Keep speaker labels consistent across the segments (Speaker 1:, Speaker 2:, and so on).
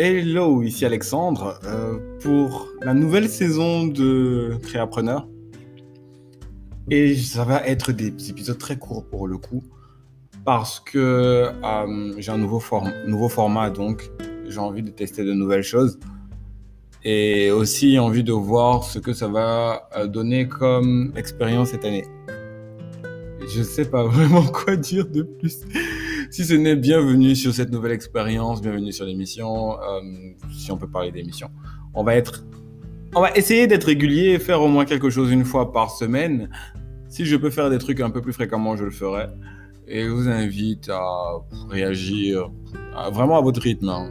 Speaker 1: Hello, ici Alexandre. Euh, pour la nouvelle saison de Créapreneur, et ça va être des épisodes très courts pour le coup, parce que euh, j'ai un nouveau, nouveau format, donc j'ai envie de tester de nouvelles choses. Et aussi envie de voir ce que ça va euh, donner comme expérience cette année. Je sais pas vraiment quoi dire de plus si ce n'est bienvenue sur cette nouvelle expérience, bienvenue sur l'émission, euh, si on peut parler d'émission. On va être, on va essayer d'être régulier faire au moins quelque chose une fois par semaine. Si je peux faire des trucs un peu plus fréquemment, je le ferai. Et je vous invite à réagir vraiment à votre rythme. Hein.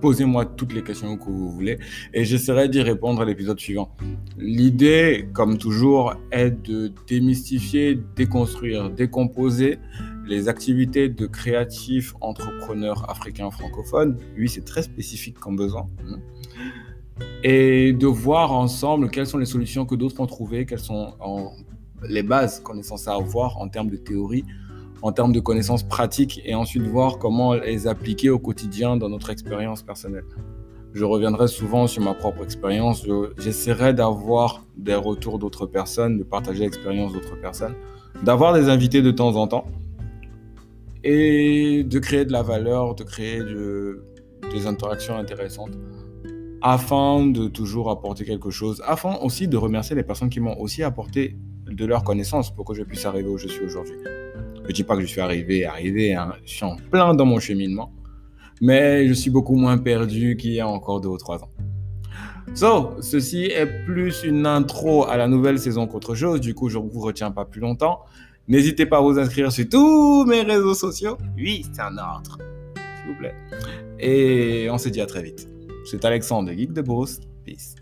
Speaker 1: Posez-moi toutes les questions que vous voulez et j'essaierai d'y répondre à l'épisode suivant. L'idée, comme toujours, est de démystifier, déconstruire, décomposer les activités de créatifs entrepreneurs africains francophones. Oui, c'est très spécifique comme besoin. Hein. Et de voir ensemble quelles sont les solutions que d'autres ont trouvées, quelles sont les bases qu'on est censé avoir en termes de théorie, en termes de connaissances pratiques, et ensuite voir comment les appliquer au quotidien dans notre expérience personnelle. Je reviendrai souvent sur ma propre expérience. J'essaierai d'avoir des retours d'autres personnes, de partager l'expérience d'autres personnes, d'avoir des invités de temps en temps et de créer de la valeur, de créer des interactions intéressantes afin de toujours apporter quelque chose, afin aussi de remercier les personnes qui m'ont aussi apporté de leurs connaissances pour que je puisse arriver où je suis aujourd'hui. Je ne dis pas que je suis arrivé, arrivé, hein. je suis en plein dans mon cheminement, mais je suis beaucoup moins perdu qu'il y a encore deux ou trois ans. So, ceci est plus une intro à la nouvelle saison qu'autre chose, du coup je ne vous retiens pas plus longtemps. N'hésitez pas à vous inscrire sur tous mes réseaux sociaux. Oui, c'est un ordre. S'il vous plaît. Et on se dit à très vite. C'est Alexandre, Geek de Bruce. Peace.